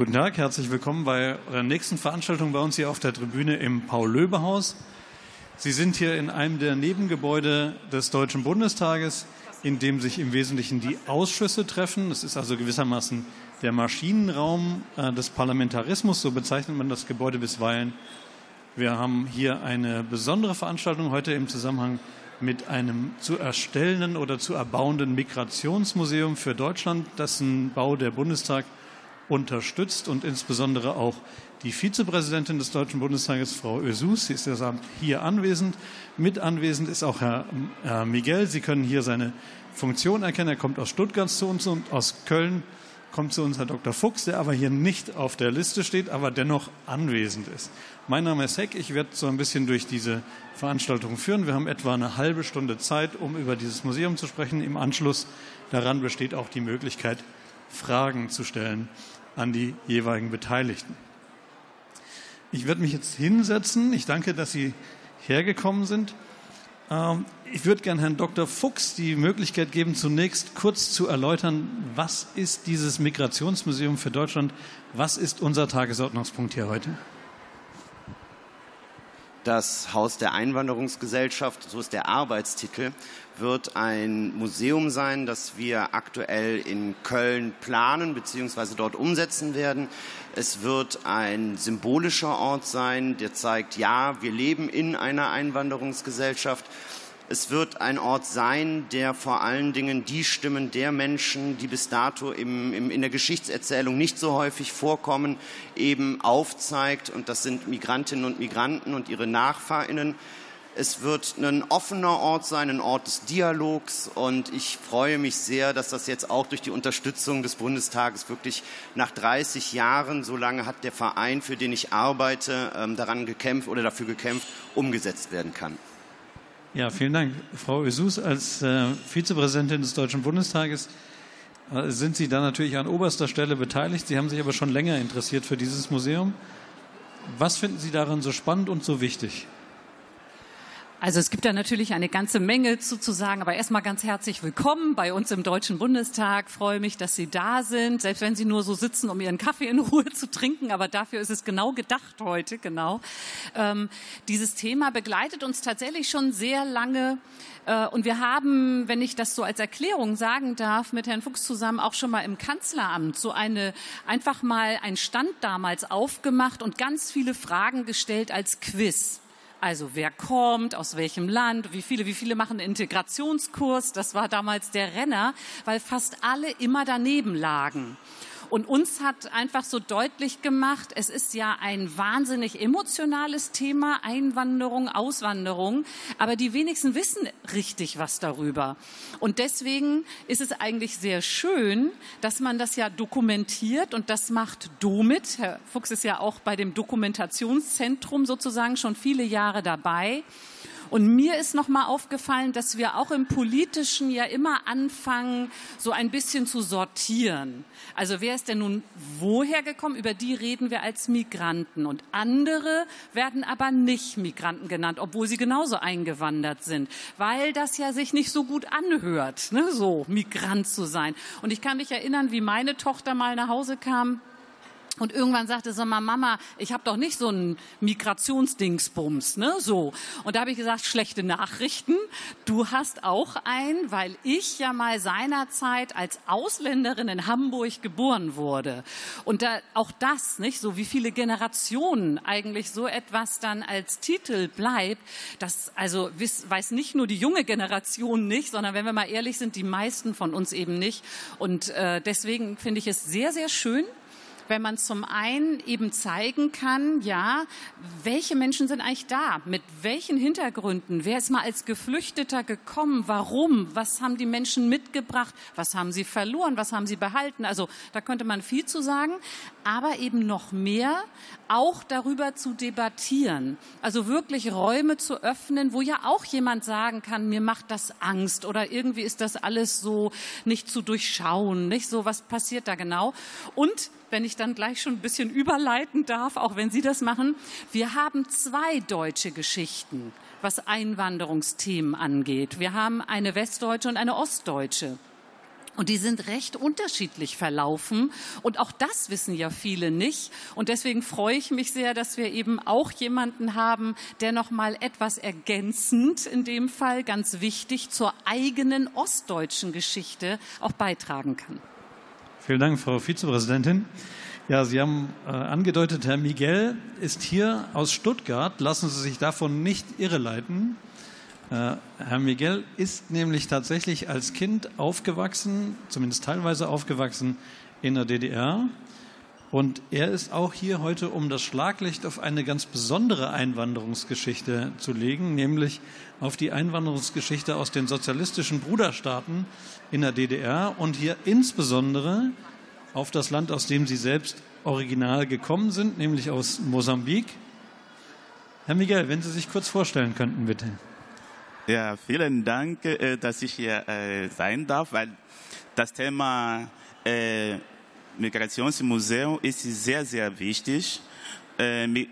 Guten Tag, herzlich willkommen bei eurer nächsten Veranstaltung bei uns hier auf der Tribüne im Paul-Löbe-Haus. Sie sind hier in einem der Nebengebäude des Deutschen Bundestages, in dem sich im Wesentlichen die Ausschüsse treffen. Das ist also gewissermaßen der Maschinenraum äh, des Parlamentarismus, so bezeichnet man das Gebäude bisweilen. Wir haben hier eine besondere Veranstaltung heute im Zusammenhang mit einem zu erstellenden oder zu erbauenden Migrationsmuseum für Deutschland, dessen Bau der Bundestag unterstützt und insbesondere auch die Vizepräsidentin des Deutschen Bundestages, Frau Ösus, sie ist deshalb hier anwesend. Mit anwesend ist auch Herr, Herr Miguel. Sie können hier seine Funktion erkennen. Er kommt aus Stuttgart zu uns und aus Köln kommt zu uns Herr Dr. Fuchs, der aber hier nicht auf der Liste steht, aber dennoch anwesend ist. Mein Name ist Heck. Ich werde so ein bisschen durch diese Veranstaltung führen. Wir haben etwa eine halbe Stunde Zeit, um über dieses Museum zu sprechen. Im Anschluss daran besteht auch die Möglichkeit, Fragen zu stellen an die jeweiligen Beteiligten. Ich werde mich jetzt hinsetzen. Ich danke, dass Sie hergekommen sind. Ähm, ich würde gerne Herrn Dr. Fuchs die Möglichkeit geben, zunächst kurz zu erläutern, was ist dieses Migrationsmuseum für Deutschland? Was ist unser Tagesordnungspunkt hier heute? Das Haus der Einwanderungsgesellschaft, so ist der Arbeitstitel, wird ein Museum sein, das wir aktuell in Köln planen bzw. dort umsetzen werden. Es wird ein symbolischer Ort sein, der zeigt, ja, wir leben in einer Einwanderungsgesellschaft. Es wird ein Ort sein, der vor allen Dingen die Stimmen der Menschen, die bis dato im, im, in der Geschichtserzählung nicht so häufig vorkommen, eben aufzeigt. Und das sind Migrantinnen und Migranten und ihre Nachfahrinnen. Es wird ein offener Ort sein, ein Ort des Dialogs. Und ich freue mich sehr, dass das jetzt auch durch die Unterstützung des Bundestages wirklich nach 30 Jahren, so lange hat der Verein, für den ich arbeite, ähm, daran gekämpft oder dafür gekämpft, umgesetzt werden kann. Ja, vielen Dank. Frau Ösus, als äh, Vizepräsidentin des Deutschen Bundestages äh, sind Sie da natürlich an oberster Stelle beteiligt. Sie haben sich aber schon länger interessiert für dieses Museum. Was finden Sie daran so spannend und so wichtig? Also es gibt da natürlich eine ganze Menge zu, zu sagen, aber erstmal ganz herzlich willkommen bei uns im Deutschen Bundestag. freue mich, dass Sie da sind, selbst wenn Sie nur so sitzen, um Ihren Kaffee in Ruhe zu trinken. Aber dafür ist es genau gedacht heute, genau. Ähm, dieses Thema begleitet uns tatsächlich schon sehr lange. Äh, und wir haben, wenn ich das so als Erklärung sagen darf, mit Herrn Fuchs zusammen auch schon mal im Kanzleramt so eine, einfach mal einen Stand damals aufgemacht und ganz viele Fragen gestellt als Quiz. Also wer kommt, aus welchem Land, wie viele, wie viele machen Integrationskurs. Das war damals der Renner, weil fast alle immer daneben lagen. Und uns hat einfach so deutlich gemacht, es ist ja ein wahnsinnig emotionales Thema, Einwanderung, Auswanderung, aber die wenigsten wissen richtig was darüber. Und deswegen ist es eigentlich sehr schön, dass man das ja dokumentiert und das macht DOMIT. Herr Fuchs ist ja auch bei dem Dokumentationszentrum sozusagen schon viele Jahre dabei. Und mir ist noch mal aufgefallen, dass wir auch im Politischen ja immer anfangen, so ein bisschen zu sortieren. Also wer ist denn nun woher gekommen? Über die reden wir als Migranten. Und andere werden aber nicht Migranten genannt, obwohl sie genauso eingewandert sind, weil das ja sich nicht so gut anhört, ne? so Migrant zu sein. Und ich kann mich erinnern, wie meine Tochter mal nach Hause kam und irgendwann sagte sie mal, Mama, ich habe doch nicht so einen Migrationsdingsbums, ne? So. Und da habe ich gesagt, schlechte Nachrichten. Du hast auch einen, weil ich ja mal seinerzeit als Ausländerin in Hamburg geboren wurde. Und da, auch das, nicht? So wie viele Generationen eigentlich so etwas dann als Titel bleibt, das also weiß nicht nur die junge Generation nicht, sondern wenn wir mal ehrlich sind, die meisten von uns eben nicht. Und äh, deswegen finde ich es sehr, sehr schön, wenn man zum einen eben zeigen kann, ja, welche Menschen sind eigentlich da, mit welchen Hintergründen, wer ist mal als Geflüchteter gekommen, warum, was haben die Menschen mitgebracht, was haben sie verloren, was haben sie behalten. Also da könnte man viel zu sagen, aber eben noch mehr auch darüber zu debattieren. Also wirklich Räume zu öffnen, wo ja auch jemand sagen kann, mir macht das Angst oder irgendwie ist das alles so nicht zu durchschauen, nicht so, was passiert da genau. Und wenn ich dann gleich schon ein bisschen überleiten darf, auch wenn Sie das machen. Wir haben zwei deutsche Geschichten, was Einwanderungsthemen angeht. Wir haben eine westdeutsche und eine ostdeutsche. Und die sind recht unterschiedlich verlaufen. Und auch das wissen ja viele nicht. Und deswegen freue ich mich sehr, dass wir eben auch jemanden haben, der noch mal etwas ergänzend, in dem Fall ganz wichtig, zur eigenen ostdeutschen Geschichte auch beitragen kann. Vielen Dank, Frau Vizepräsidentin. Ja, Sie haben äh, angedeutet, Herr Miguel ist hier aus Stuttgart. Lassen Sie sich davon nicht irreleiten. Äh, Herr Miguel ist nämlich tatsächlich als Kind aufgewachsen, zumindest teilweise aufgewachsen in der DDR. Und er ist auch hier heute, um das Schlaglicht auf eine ganz besondere Einwanderungsgeschichte zu legen, nämlich auf die Einwanderungsgeschichte aus den sozialistischen Bruderstaaten in der DDR und hier insbesondere auf das Land, aus dem Sie selbst original gekommen sind, nämlich aus Mosambik. Herr Miguel, wenn Sie sich kurz vorstellen könnten, bitte. Ja, vielen Dank, äh, dass ich hier äh, sein darf, weil das Thema äh, Migrationsmuseum ist sehr, sehr wichtig.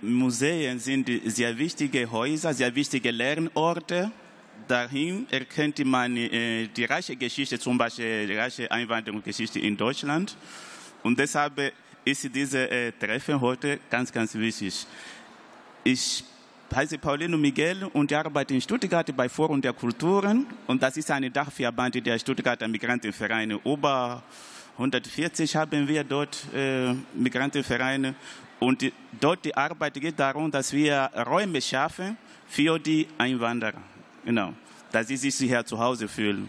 Museen sind sehr wichtige Häuser, sehr wichtige Lernorte. Dahin erkennt man die reiche Geschichte, zum Beispiel die reiche Einwanderungsgeschichte in Deutschland. Und deshalb ist dieses Treffen heute ganz, ganz wichtig. Ich heiße Paulino Miguel und arbeite in Stuttgart bei Forum der Kulturen und das ist eine Dachverband der Stuttgarter Migrantenvereine. Über 140 haben wir dort äh, Migrantenvereine und dort die Arbeit geht darum, dass wir Räume schaffen für die Einwanderer, genau, dass sie sich hier zu Hause fühlen.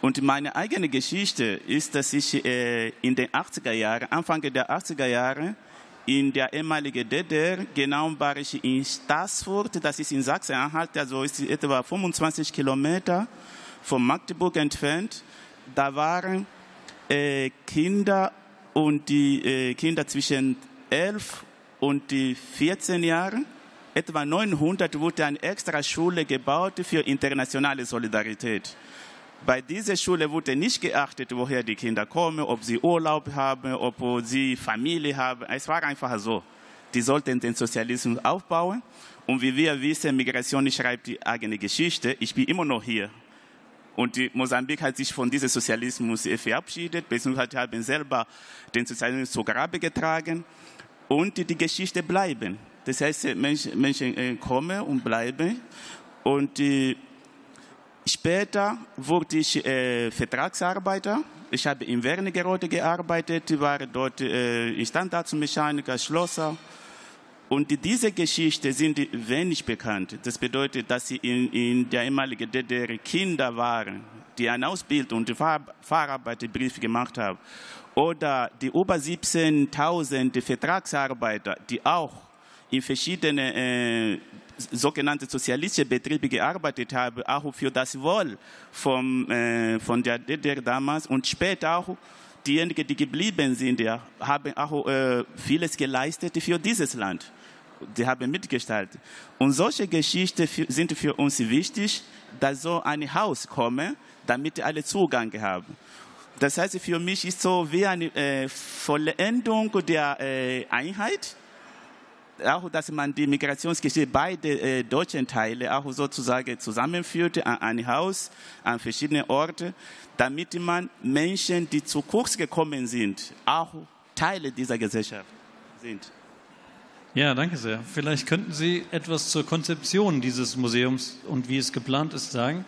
Und meine eigene Geschichte ist, dass ich äh, in den 80er Jahren, Anfang der 80er Jahre, in der ehemaligen DDR, genau war ich in Stassfurt, das ist in Sachsen-Anhalt, also ist etwa 25 Kilometer von Magdeburg entfernt. Da waren äh, Kinder und die äh, Kinder zwischen 11 und die 14 Jahren. Etwa 900 wurde eine extra Schule gebaut für internationale Solidarität. Bei dieser Schule wurde nicht geachtet, woher die Kinder kommen, ob sie Urlaub haben, ob sie Familie haben. Es war einfach so. Die sollten den Sozialismus aufbauen. Und wie wir wissen, Migration schreibt die eigene Geschichte. Ich bin immer noch hier. Und die Mosambik hat sich von diesem Sozialismus verabschiedet, beziehungsweise haben selber den Sozialismus zu Grabe getragen. Und die Geschichte bleiben. Das heißt, Menschen, äh, kommen und bleiben. Und Später wurde ich äh, Vertragsarbeiter. Ich habe in Wernigerode gearbeitet, war dort äh, Standardmechaniker, Schlosser. Und diese Geschichten sind wenig bekannt. Das bedeutet, dass sie in, in der ehemaligen DDR Kinder waren, die eine Ausbildung und Fahr Fahrarbeiterbrief gemacht haben. Oder die über 17.000 Vertragsarbeiter, die auch in verschiedenen äh, sogenannte sozialistische Betriebe gearbeitet habe, auch für das Wohl vom, äh, von der DDR damals und später auch diejenigen, die geblieben sind, ja, haben auch äh, vieles geleistet für dieses Land. Die haben mitgestaltet. Und solche Geschichten sind für uns wichtig, dass so ein Haus komme, damit alle Zugang haben. Das heißt, für mich ist so wie eine äh, Vollendung der äh, Einheit auch, dass man die Migrationsgeschichte beide äh, deutschen Teile auch sozusagen zusammenführt an ein Haus, an verschiedene Orte, damit man Menschen, die zu kurz gekommen sind, auch Teile dieser Gesellschaft sind. Ja, danke sehr. Vielleicht könnten Sie etwas zur Konzeption dieses Museums und wie es geplant ist sagen.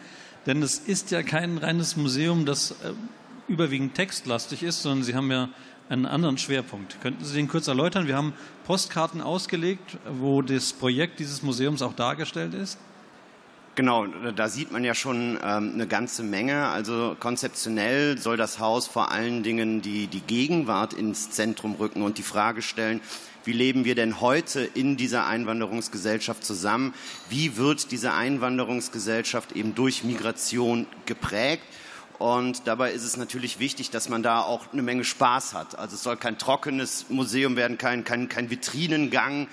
Denn es ist ja kein reines Museum, das äh, überwiegend textlastig ist, sondern Sie haben ja einen anderen Schwerpunkt. Könnten Sie den kurz erläutern? Wir haben Postkarten ausgelegt, wo das Projekt dieses Museums auch dargestellt ist. Genau, da sieht man ja schon ähm, eine ganze Menge. Also konzeptionell soll das Haus vor allen Dingen die, die Gegenwart ins Zentrum rücken und die Frage stellen, wie leben wir denn heute in dieser Einwanderungsgesellschaft zusammen? Wie wird diese Einwanderungsgesellschaft eben durch Migration geprägt? Und dabei ist es natürlich wichtig, dass man da auch eine Menge Spaß hat. Also es soll kein trockenes Museum werden, kein, kein, kein Vitrinengang,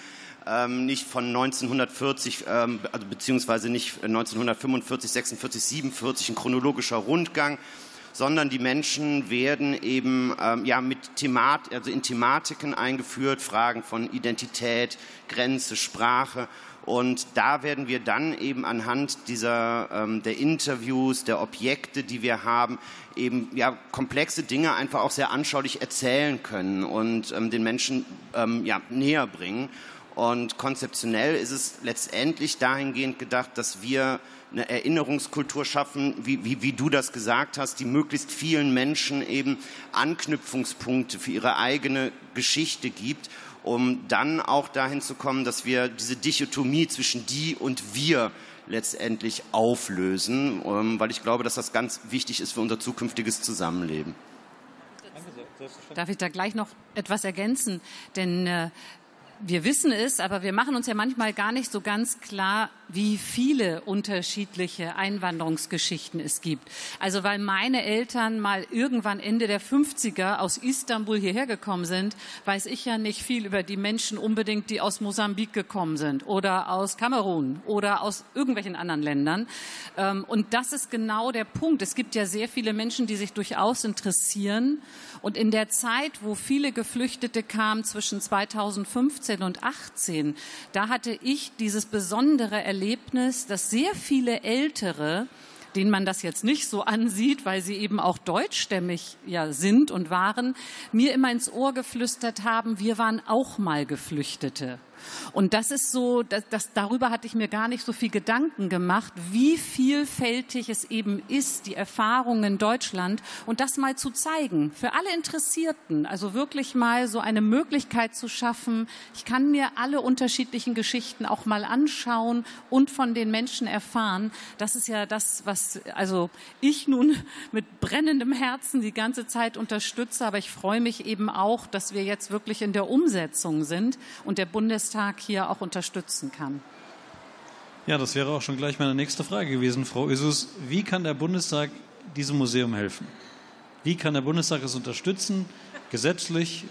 ähm, nicht von 1940, ähm, also beziehungsweise nicht 1945, 46, 47 ein chronologischer Rundgang, sondern die Menschen werden eben ähm, ja, mit Themat, also in Thematiken eingeführt, Fragen von Identität, Grenze, Sprache Und da werden wir dann eben anhand dieser, ähm, der Interviews, der Objekte, die wir haben, eben ja, komplexe Dinge einfach auch sehr anschaulich erzählen können und ähm, den Menschen ähm, ja, näher bringen. Und konzeptionell ist es letztendlich dahingehend gedacht, dass wir eine Erinnerungskultur schaffen, wie, wie, wie du das gesagt hast, die möglichst vielen Menschen eben Anknüpfungspunkte für ihre eigene Geschichte gibt, um dann auch dahin zu kommen, dass wir diese Dichotomie zwischen die und wir letztendlich auflösen, ähm, weil ich glaube, dass das ganz wichtig ist für unser zukünftiges Zusammenleben. Darf ich da gleich noch etwas ergänzen? Denn äh, wir wissen es, aber wir machen uns ja manchmal gar nicht so ganz klar, wie viele unterschiedliche Einwanderungsgeschichten es gibt. Also weil meine Eltern mal irgendwann Ende der 50er aus Istanbul hierher gekommen sind, weiß ich ja nicht viel über die Menschen unbedingt, die aus Mosambik gekommen sind oder aus Kamerun oder aus irgendwelchen anderen Ländern. Ähm, und das ist genau der Punkt. Es gibt ja sehr viele Menschen, die sich durchaus interessieren. Und in der Zeit, wo viele Geflüchtete kamen zwischen 2015 und 2018, da hatte ich dieses besondere Erlebnis, Erlebnis, dass sehr viele Ältere, denen man das jetzt nicht so ansieht, weil sie eben auch deutschstämmig ja sind und waren, mir immer ins Ohr geflüstert haben, wir waren auch mal Geflüchtete. Und das ist so, das, das, darüber hatte ich mir gar nicht so viel Gedanken gemacht, wie vielfältig es eben ist, die Erfahrungen in Deutschland und das mal zu zeigen für alle Interessierten. Also wirklich mal so eine Möglichkeit zu schaffen. Ich kann mir alle unterschiedlichen Geschichten auch mal anschauen und von den Menschen erfahren. Das ist ja das, was also ich nun mit brennendem Herzen die ganze Zeit unterstütze. Aber ich freue mich eben auch, dass wir jetzt wirklich in der Umsetzung sind und der Bundestag Bundestag hier auch unterstützen kann. Ja, das wäre auch schon gleich meine nächste Frage gewesen, Frau Isus. Wie kann der Bundestag diesem Museum helfen? Wie kann der Bundestag es unterstützen, gesetzlich,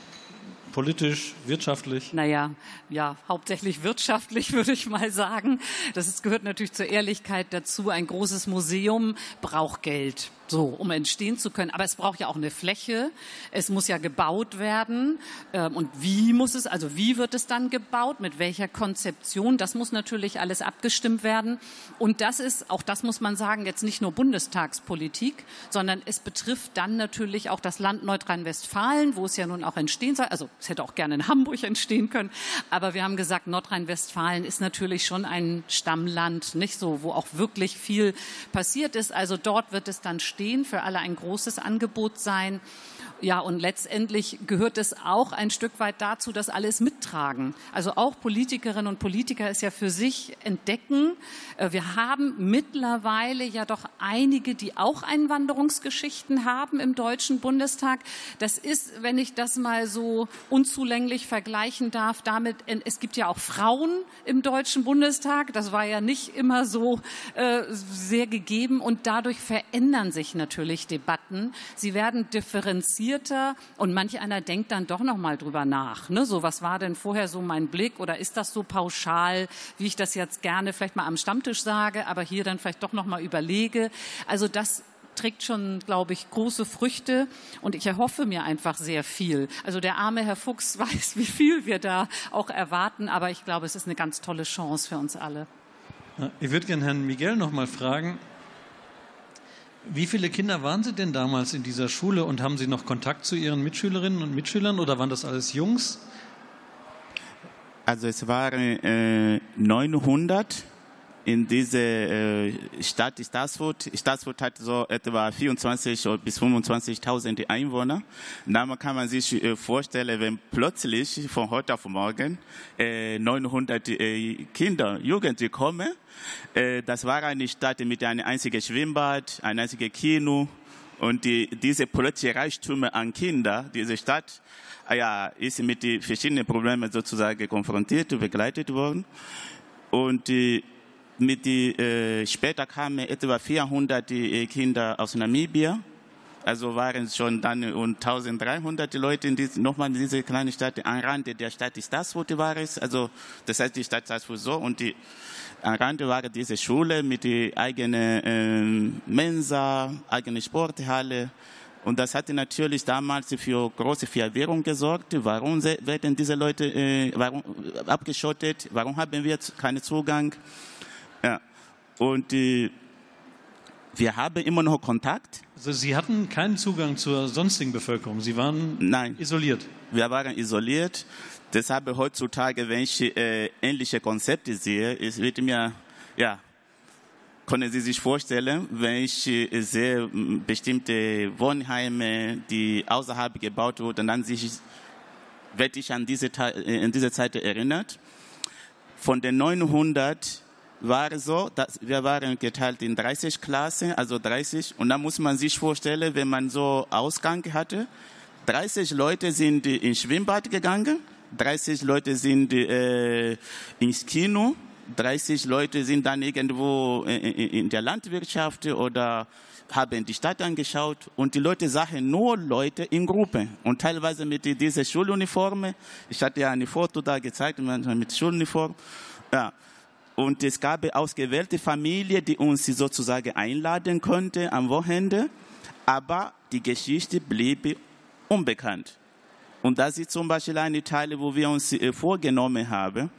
politisch, wirtschaftlich? Naja, ja, hauptsächlich wirtschaftlich würde ich mal sagen. Das ist, gehört natürlich zur Ehrlichkeit dazu. Ein großes Museum braucht Geld so, um entstehen zu können. Aber es braucht ja auch eine Fläche. Es muss ja gebaut werden. Ähm, und wie muss es, also wie wird es dann gebaut? Mit welcher Konzeption? Das muss natürlich alles abgestimmt werden. Und das ist, auch das muss man sagen, jetzt nicht nur Bundestagspolitik, sondern es betrifft dann natürlich auch das Land Nordrhein-Westfalen, wo es ja nun auch entstehen soll. Also es hätte auch gerne in Hamburg entstehen können. Aber wir haben gesagt, Nordrhein-Westfalen ist natürlich schon ein Stammland, nicht so, wo auch wirklich viel passiert ist. Also dort wird es dann stehen, für alle ein großes Angebot sein. Ja, und letztendlich gehört es auch ein Stück weit dazu, dass alles mittragen. Also auch Politikerinnen und Politiker ist ja für sich entdecken. Äh, wir haben mittlerweile ja doch einige, die auch Einwanderungsgeschichten haben im Deutschen Bundestag. Das ist, wenn ich das mal so unzulänglich vergleichen darf, damit, es gibt ja auch Frauen im Deutschen Bundestag. Das war ja nicht immer so äh, sehr gegeben und dadurch verändern sich natürlich Debatten. Sie werden differenziert differenzierter und manch einer denkt dann doch noch mal drüber nach. Ne? So, was war denn vorher so mein Blick oder ist das so pauschal, wie ich das jetzt gerne vielleicht mal am Stammtisch sage, aber hier dann vielleicht doch noch mal überlege. Also das trägt schon, glaube ich, große Früchte und ich erhoffe mir einfach sehr viel. Also der arme Herr Fuchs weiß, wie viel wir da auch erwarten, aber ich glaube, es ist eine ganz tolle Chance für uns alle. Ich würde gerne Herrn Miguel noch mal fragen, wie viele Kinder waren Sie denn damals in dieser Schule und haben Sie noch Kontakt zu Ihren Mitschülerinnen und Mitschülern oder waren das alles Jungs? Also es waren äh, 900 in dieser äh, Stadt Stassfurt. Stassfurt hat so etwa 24 bis 25.000 Einwohner. Da kann man sich äh, vorstellen, wenn plötzlich von heute auf morgen äh, 900 äh, Kinder, Jugendliche kommen. Das war eine Stadt mit einem einzigen Schwimmbad, einem einzigen Kino. Und die, diese plötzliche Reichtum an Kinder, diese Stadt, ah ja, ist mit verschiedenen Problemen sozusagen konfrontiert, begleitet worden. Und die, mit die, äh, später kamen etwa 400 äh, Kinder aus Namibia. Also waren es schon dann und 1300 Leute in diese, nochmal in dieser kleinen Stadt. Am Rande der Stadt ist das, wo die war es. Also, das heißt, die Stadt ist so und die, am Rande war diese Schule mit der eigenen äh, Mensa, eigene Sporthalle Und das hatte natürlich damals für große Verwirrung gesorgt. Warum werden diese Leute äh, warum, abgeschottet? Warum haben wir keinen Zugang? Ja. Und äh, wir haben immer noch Kontakt. Also Sie hatten keinen Zugang zur sonstigen Bevölkerung. Sie waren Nein. isoliert. Wir waren isoliert. Deshalb heutzutage, wenn ich äh, ähnliche Konzepte sehe, es wird mir ja können Sie sich vorstellen, wenn ich äh, sehe bestimmte Wohnheime, die außerhalb gebaut wurden, dann sich, werde ich an diese, äh, an diese Zeit erinnert. Von den 900 war so, dass wir waren geteilt in 30 Klassen, also 30. Und da muss man sich vorstellen, wenn man so Ausgang hatte, 30 Leute sind ins Schwimmbad gegangen, 30 Leute sind äh, ins Kino, 30 Leute sind dann irgendwo in der Landwirtschaft oder haben die Stadt angeschaut und die Leute sahen nur Leute in Gruppen und teilweise mit dieser Schuluniform. Ich hatte ja ein Foto da gezeigt mit Schuluniform. Ja. Und es gab ausgewählte Familien, die uns sozusagen einladen konnten am Wochenende, aber die Geschichte blieb unbekannt. Und das ist zum Beispiel eine Teil, wo wir uns äh, vorgenommen haben,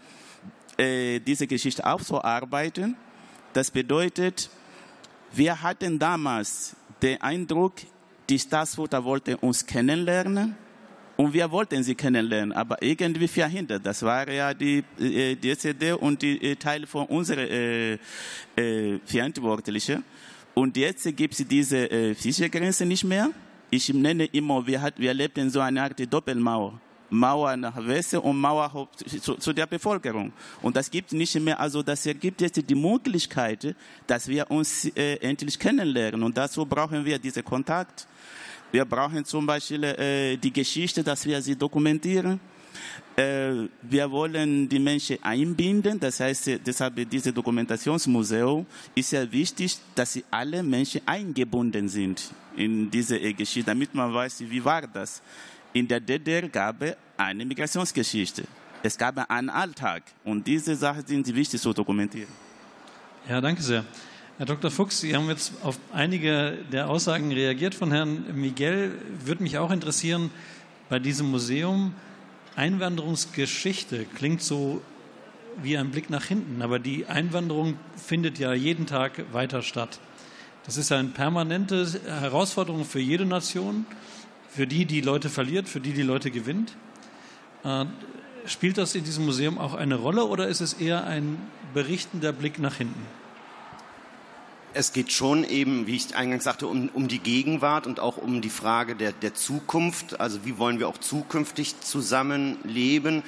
äh, diese Geschichte aufzuarbeiten. Das bedeutet, wir hatten damals den Eindruck, die Staatsfutter wollte uns kennenlernen und wir wollten sie kennenlernen, aber irgendwie verhindert. Das war ja die, äh, die CD und die äh, Teile von unserer äh, äh, Verantwortlichen. Und jetzt gibt es diese äh, Fischergrenze nicht mehr. Ich nenne immer, wir, hat, wir lebten so eine Art Doppelmauer. Mauer nach Westen und Mauer zu, zu, der Bevölkerung. Und das gibt nicht mehr, also das gibt jetzt die Möglichkeit, dass wir uns äh, endlich kennenlernen. Und dazu brauchen wir diesen Kontakt. Wir brauchen zum Beispiel äh, die Geschichte, dass wir sie dokumentieren. Äh, wir wollen die Menschen einbinden, das heißt, deshalb dieses Dokumentationsmuseum ist ja wichtig, dass sie alle Menschen eingebunden sind in diese Geschichte, damit man weiß, wie war das. In der DDR gab es eine Migrationsgeschichte. Es gab einen Alltag und diese Sachen sind wichtig zu dokumentieren. Ja, danke sehr. Herr Dr. Fuchs, Sie haben jetzt auf einige der Aussagen reagiert von Herrn Miguel. Würde mich auch interessieren, bei diesem Museum, Einwanderungsgeschichte klingt so wie ein Blick nach hinten, aber die Einwanderung findet ja jeden Tag weiter statt. Das ist eine permanente Herausforderung für jede Nation für die, die Leute verliert, für die, die Leute gewinnt. Äh, spielt das in diesem Museum auch eine Rolle oder ist es eher ein berichtender Blick nach hinten? Es geht schon eben, wie ich eingangs sagte, um, um die Gegenwart und auch um die Frage der, der Zukunft. Also wie wollen wir auch zukünftig zusammenleben?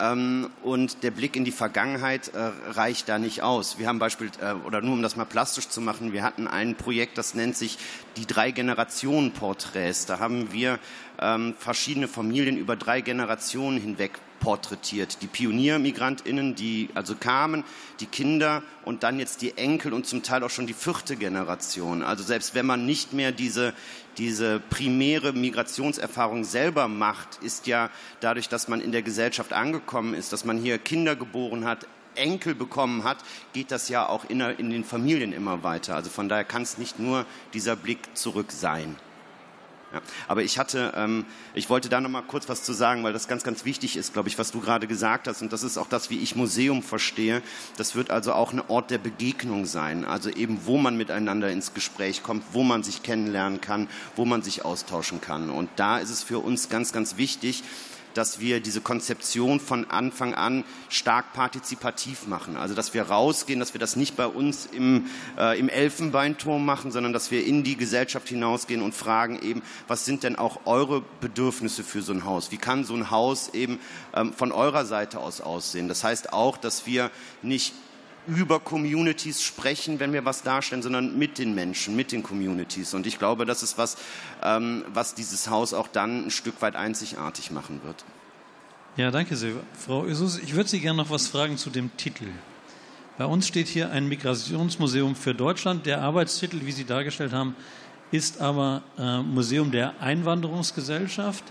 Ähm, und der Blick in die Vergangenheit äh, reicht da nicht aus. Wir haben Beispiel, äh, oder nur um das mal plastisch zu machen, wir hatten ein Projekt, das nennt sich die drei Generationen Porträts. Da haben wir ähm, verschiedene Familien über drei Generationen hinweg porträtiert. Die Pioniermigrantinnen, die also kamen, die Kinder und dann jetzt die Enkel und zum Teil auch schon die vierte Generation. Also selbst wenn man nicht mehr diese, diese primäre Migrationserfahrung selber macht, ist ja dadurch, dass man in der Gesellschaft angekommen ist, dass man hier Kinder geboren hat, Enkel bekommen hat, geht das ja auch in, in den Familien immer weiter. Also von daher kann es nicht nur dieser Blick zurück sein. Ja. Aber ich hatte, ähm, ich wollte da noch mal kurz was zu sagen, weil das ganz, ganz wichtig ist, glaube ich, was du gerade gesagt hast. Und das ist auch das, wie ich Museum verstehe. Das wird also auch ein Ort der Begegnung sein. Also eben, wo man miteinander ins Gespräch kommt, wo man sich kennenlernen kann, wo man sich austauschen kann. Und da ist es für uns ganz, ganz wichtig, dass wir diese Konzeption von Anfang an stark partizipativ machen. Also dass wir rausgehen, dass wir das nicht bei uns im, äh, im Elfenbeinturm machen, sondern dass wir in die Gesellschaft hinausgehen und fragen eben, was sind denn auch eure Bedürfnisse für so ein Haus? Wie kann so ein Haus eben ähm, von eurer Seite aus aussehen? Das heißt auch, dass wir nicht über Communities sprechen, wenn wir was darstellen, sondern mit den Menschen, mit den Communities. Und ich glaube, das ist was, ähm, was dieses Haus auch dann ein Stück weit einzigartig machen wird. Ja, danke sehr. Frau Ösus, ich würde Sie gerne noch was fragen zu dem Titel. Bei uns steht hier ein Migrationsmuseum für Deutschland. Der Arbeitstitel, wie Sie dargestellt haben, ist aber äh, Museum der Einwanderungsgesellschaft.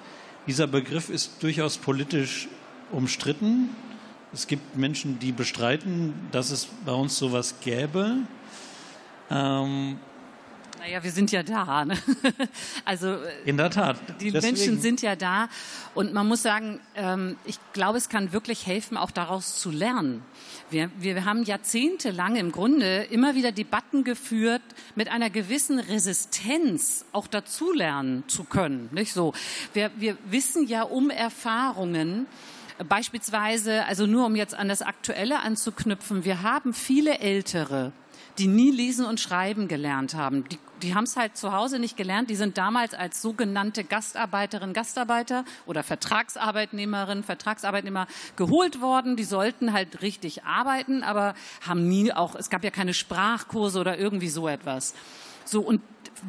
Dieser Begriff ist durchaus politisch umstritten. Es gibt Menschen, die bestreiten, dass es bei uns sowas gäbe. Ähm, Naja, wir sind ja da. Ne? Also äh, in der Tat. Die Deswegen. Menschen sind ja da und man muss sagen, ähm, ich glaube, es kann wirklich helfen, auch daraus zu lernen. Wir, wir haben jahrzehntelang im Grunde immer wieder Debatten geführt, mit einer gewissen Resistenz auch dazulernen zu können. Nicht so? Wir, wir wissen ja um Erfahrungen, Beispielsweise, also nur um jetzt an das Aktuelle anzuknüpfen, wir haben viele Ältere, die nie lesen und schreiben gelernt haben. Die, die haben es halt zu Hause nicht gelernt. Die sind damals als sogenannte Gastarbeiterin, Gastarbeiter oder Vertragsarbeitnehmerin, Vertragsarbeitnehmer geholt worden. Die sollten halt richtig arbeiten, aber haben nie auch, es gab ja keine Sprachkurse oder irgendwie so etwas. So, und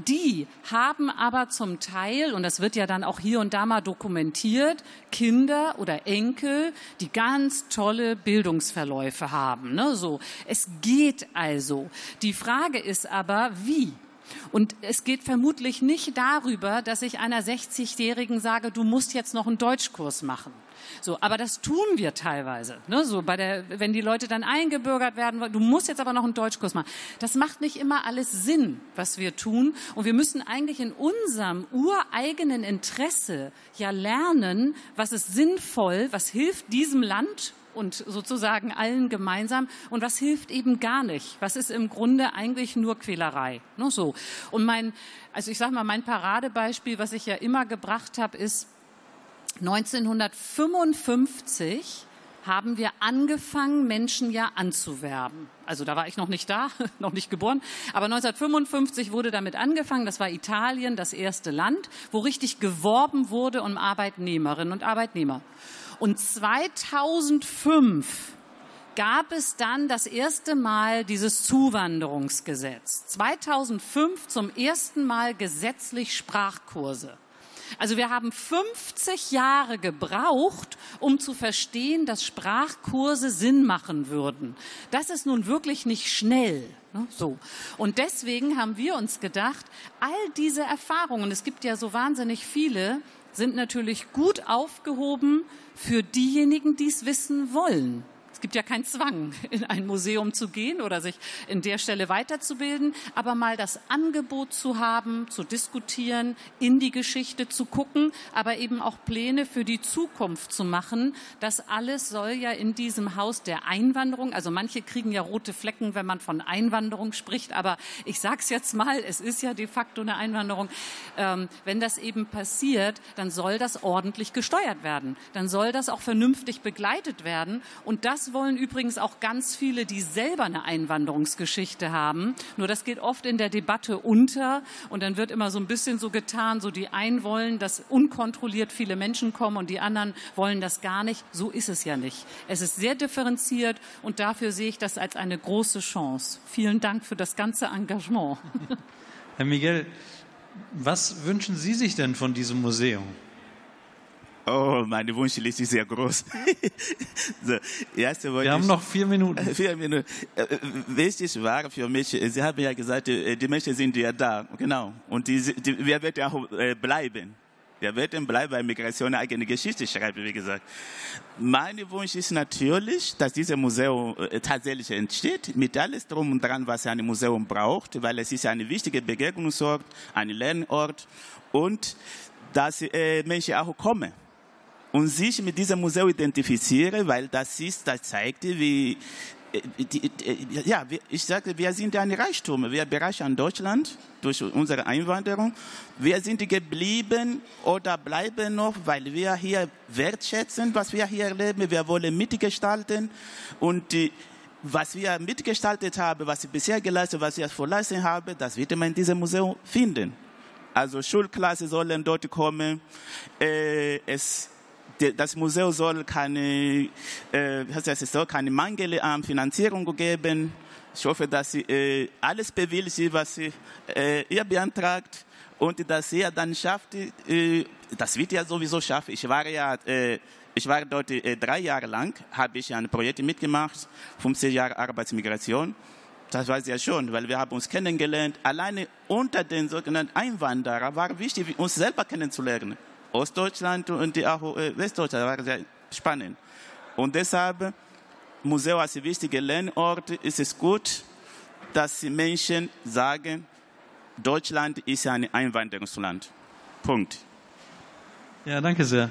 die haben aber zum Teil, und das wird ja dann auch hier und da mal dokumentiert, Kinder oder Enkel, die ganz tolle Bildungsverläufe haben. Ne? So, es geht also. Die Frage ist aber, wie? Und es geht vermutlich nicht darüber, dass ich einer 60-Jährigen sage, du musst jetzt noch einen Deutschkurs machen. So, aber das tun wir teilweise. Ne? So bei der, wenn die Leute dann eingebürgert werden, du musst jetzt aber noch einen Deutschkurs machen. Das macht nicht immer alles Sinn, was wir tun. Und wir müssen eigentlich in unserem ureigenen Interesse ja lernen, was ist sinnvoll, was hilft diesem Land und sozusagen allen gemeinsam und was hilft eben gar nicht. Was ist im Grunde eigentlich nur Quälerei. Ne, so. Und mein, also ich sage mal, mein Paradebeispiel, was ich ja immer gebracht habe, ist 1955 haben wir angefangen, Menschen ja anzuwerben. Also da war ich noch nicht da, noch nicht geboren. Aber 1955 wurde damit angefangen. Das war Italien, das erste Land, wo richtig geworben wurde um Arbeitnehmerinnen und Arbeitnehmer. Und 2005 gab es dann das erste Mal dieses Zuwanderungsgesetz. 2005 zum ersten Mal gesetzlich Sprachkurse. Also wir haben 50 Jahre gebraucht, um zu verstehen, dass Sprachkurse Sinn machen würden. Das ist nun wirklich nicht schnell. Ne? So. Und deswegen haben wir uns gedacht, all diese Erfahrungen, es gibt ja so wahnsinnig viele, sind natürlich gut aufgehoben für diejenigen, die es wissen wollen gibt ja keinen Zwang, in ein Museum zu gehen oder sich in der Stelle weiterzubilden, aber mal das Angebot zu haben, zu diskutieren, in die Geschichte zu gucken, aber eben auch Pläne für die Zukunft zu machen. Das alles soll ja in diesem Haus der Einwanderung, also manche kriegen ja rote Flecken, wenn man von Einwanderung spricht, aber ich sage es jetzt mal, es ist ja de facto eine Einwanderung. Ähm, wenn das eben passiert, dann soll das ordentlich gesteuert werden. Dann soll das auch vernünftig begleitet werden. Und das wollen übrigens auch ganz viele, die selber eine Einwanderungsgeschichte haben. Nur das geht oft in der Debatte unter und dann wird immer so ein bisschen so getan, so die einen wollen, dass unkontrolliert viele Menschen kommen und die anderen wollen das gar nicht. So ist es ja nicht. Es ist sehr differenziert und dafür sehe ich das als eine große Chance. Vielen Dank für das ganze Engagement. Herr Miguel, was wünschen Sie sich denn von diesem Museum? Oh, meine Wunschliste ist sehr groß. so, Wir haben noch vier Minuten. Vier Minuten. Äh, wichtig war für mich, Sie haben ja gesagt, äh, die Menschen sind ja da, genau. Und die, die, wir werden auch äh, bleiben. Wir werden bleiben, weil Migration eine eigene Geschichte schreibt, wie gesagt. Mein Wunsch ist natürlich, dass dieses Museum tatsächlich entsteht, mit alles drum und dran, was ein Museum braucht, weil es ist ein wichtiger Begegnungsort, ein Lernort und dass äh, Menschen auch kommen und sich mit diesem Museum identifiziere, weil das ist, das zeigt, wie, äh, äh, ja, ich sage, wir sind ein Reichtum. Wir bereichern Deutschland durch unsere Einwanderung. Wir sind geblieben oder bleiben noch, weil wir hier wertschätzen, was wir hier erleben. Wir wollen mitgestalten und was wir mitgestaltet haben, was ich bisher geleistet, was ich vorleisten habe, das wird man in diesem Museum finden. Also Schulklasse sollen dort kommen. Äh, es das Museum soll keine, äh, es soll keine Mangel an Finanzierung geben. Ich hoffe, dass Sie äh, alles bewilligt, was Sie, äh, ihr beantragt und dass ihr dann schafft, äh, das wird ja sowieso schaffen. Ich war ja, äh, ich war dort äh, drei Jahre lang, habe ich ein Projekt mitgemacht, 15 Jahre Arbeitsmigration. Das war sehr schön, weil wir haben uns kennengelernt. Alleine unter den sogenannten Einwanderern war wichtig, uns selber kennenzulernen. Ostdeutschland und auch äh, Westdeutschland. Das war sehr spannend. Und deshalb, Museum als wichtiger Lernort, ist es gut, dass die Menschen sagen, Deutschland ist ein Einwanderungsland. Punkt. Ja, danke sehr.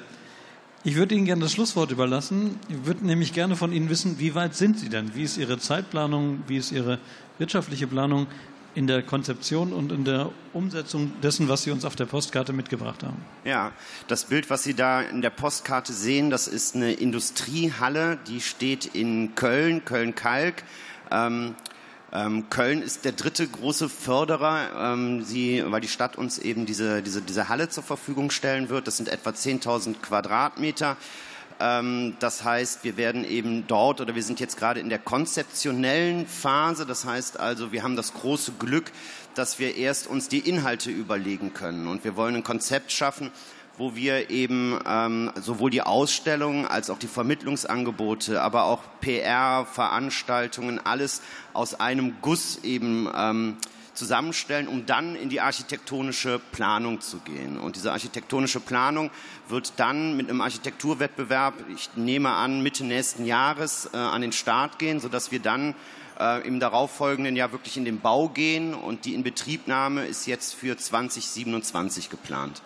Ich würde Ihnen gerne das Schlusswort überlassen. Ich würde nämlich gerne von Ihnen wissen, wie weit sind Sie denn? Wie ist Ihre Zeitplanung? Wie ist Ihre wirtschaftliche Planung in der Konzeption und in der Umsetzung dessen, was Sie uns auf der Postkarte mitgebracht haben? Ja, das Bild, was Sie da in der Postkarte sehen, das ist eine Industriehalle, die steht in Köln, Köln-Kalk. Ähm, ähm, Köln ist der dritte große Förderer, ähm, sie, weil die Stadt uns eben diese, diese, diese Halle zur Verfügung stellen wird. Das sind etwa 10.000 Quadratmeter. Ähm, das heißt, wir werden eben dort oder wir sind jetzt gerade in der konzeptionellen Phase. Das heißt also, wir haben das große Glück, dass wir erst uns die Inhalte überlegen können. Und wir wollen ein Konzept schaffen, wo wir eben ähm, sowohl die Ausstellungen als auch die Vermittlungsangebote, aber auch PR, Veranstaltungen, alles aus einem Guss eben ähm, zusammenstellen, um dann in die architektonische Planung zu gehen. Und diese architektonische Planung wird dann mit einem Architekturwettbewerb, ich nehme an, Mitte nächsten Jahres äh, an den Start gehen, sodass wir dann äh, im darauffolgenden Jahr wirklich in den Bau gehen und die Inbetriebnahme ist jetzt für 2027 geplant.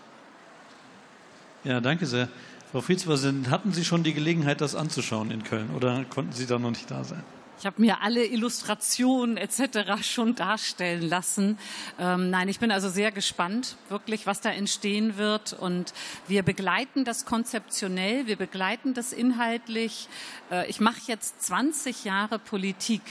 Ja, danke sehr. Frau Vizepräsidentin, hatten Sie schon die Gelegenheit, das anzuschauen in Köln oder konnten Sie da noch nicht da sein? Ich habe mir alle Illustrationen etc. schon darstellen lassen. Ähm, nein, ich bin also sehr gespannt, wirklich, was da entstehen wird. Und wir begleiten das konzeptionell, wir begleiten das inhaltlich. Äh, ich mache jetzt 20 Jahre Politik.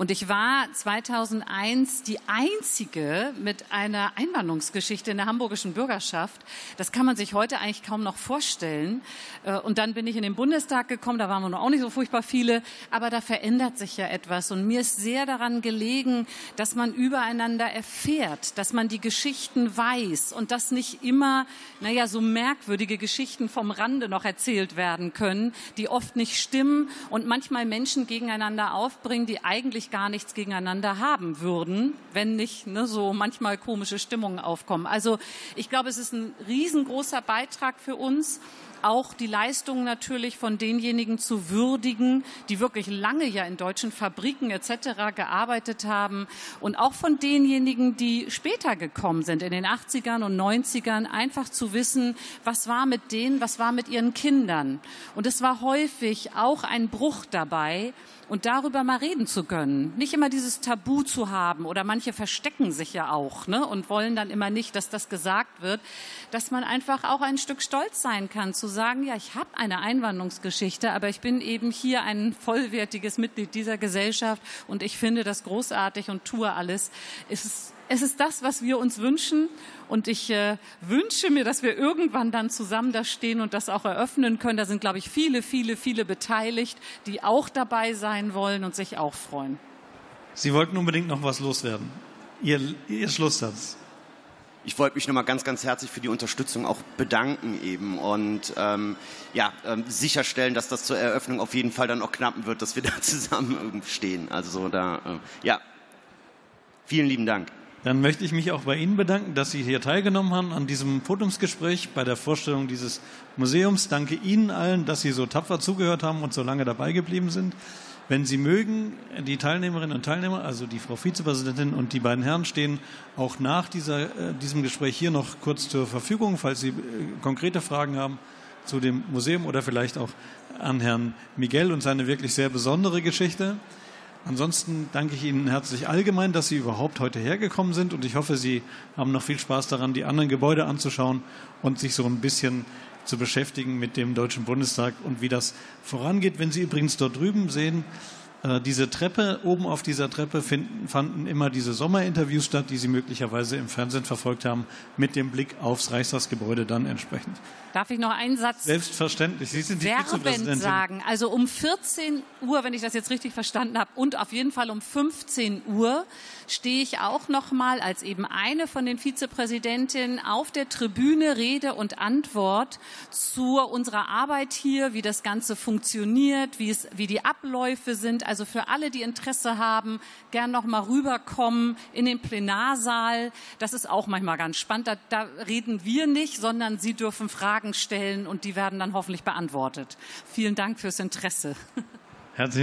Und ich war 2001 die einzige mit einer Einwanderungsgeschichte in der hamburgischen Bürgerschaft. Das kann man sich heute eigentlich kaum noch vorstellen. Äh, und dann bin ich in den Bundestag gekommen, da waren wir noch auch nicht so furchtbar viele, aber da verändert sich ja etwas. Und mir ist sehr daran gelegen, dass man übereinander erfährt, dass man die Geschichten weiß und dass nicht immer, naja, so merkwürdige Geschichten vom Rande noch erzählt werden können, die oft nicht stimmen und manchmal Menschen gegeneinander aufbringen, die eigentlich gar nichts gegeneinander haben würden, wenn nicht ne, so manchmal komische Stimmungen aufkommen. Also ich glaube, es ist ein riesengroßer Beitrag für uns auch die Leistungen natürlich von denjenigen zu würdigen, die wirklich lange ja in deutschen Fabriken etc. gearbeitet haben und auch von denjenigen, die später gekommen sind, in den 80ern und 90ern, einfach zu wissen, was war mit denen, was war mit ihren Kindern. Und es war häufig auch ein Bruch dabei, und darüber mal reden zu können. Nicht immer dieses Tabu zu haben oder manche verstecken sich ja auch ne, und wollen dann immer nicht, dass das gesagt wird, dass man einfach auch ein Stück stolz sein kann, zu sagen, ja, ich habe eine Einwanderungsgeschichte, aber ich bin eben hier ein vollwertiges Mitglied dieser Gesellschaft und ich finde das großartig und tue alles. Es ist es ist das, was wir uns wünschen. Und ich äh, wünsche mir, dass wir irgendwann dann zusammen da stehen und das auch eröffnen können. Da sind, glaube ich, viele, viele, viele beteiligt, die auch dabei sein wollen und sich auch freuen. Sie wollten unbedingt noch was loswerden. Ihr, Ihr Schlusssatz. Ich wollte mich nochmal ganz, ganz herzlich für die Unterstützung auch bedanken eben und ähm, ja, ähm, sicherstellen, dass das zur Eröffnung auf jeden Fall dann auch knappen wird, dass wir da zusammen stehen. Also so da, äh, ja, vielen lieben Dank. Dann möchte ich mich auch bei Ihnen bedanken, dass Sie hier teilgenommen haben an diesem Podiumsgespräch bei der Vorstellung dieses Museums. Danke Ihnen allen, dass Sie so tapfer zugehört haben und so lange dabei geblieben sind. Wenn Sie mögen, die Teilnehmerinnen und Teilnehmer, also die Frau Vizepräsidentin und die beiden Herren stehen auch nach dieser, äh, diesem Gespräch hier noch kurz zur Verfügung, falls Sie äh, konkrete Fragen haben zu dem Museum oder vielleicht auch an Herrn Miguel und seine wirklich sehr besondere Geschichte. Ansonsten danke ich Ihnen herzlich allgemein, dass Sie überhaupt heute hergekommen sind und ich hoffe, Sie haben noch viel Spaß daran, die anderen Gebäude anzuschauen und sich so ein bisschen zu beschäftigen mit dem Deutschen Bundestag und wie das vorangeht. Wenn Sie übrigens dort drüben sehen, diese Treppe, oben auf dieser Treppe finden, fanden immer diese Sommerinterviews statt, die Sie möglicherweise im Fernsehen verfolgt haben, mit dem Blick aufs Reichstagsgebäude dann entsprechend. Darf ich noch einen Satz Selbstverständlich. Sie sind die werbend sagen? Also um 14 Uhr, wenn ich das jetzt richtig verstanden habe, und auf jeden Fall um 15 Uhr stehe ich auch noch mal als eben eine von den Vizepräsidentinnen auf der Tribüne Rede und Antwort zu unserer Arbeit hier, wie das Ganze funktioniert, wie es, wie die Abläufe sind. Also für alle, die Interesse haben, gern noch mal rüberkommen in den Plenarsaal. Das ist auch manchmal ganz spannend. Da, da reden wir nicht, sondern Sie dürfen Fragen stellen und die werden dann hoffentlich beantwortet. Vielen Dank fürs Interesse. Herzlichen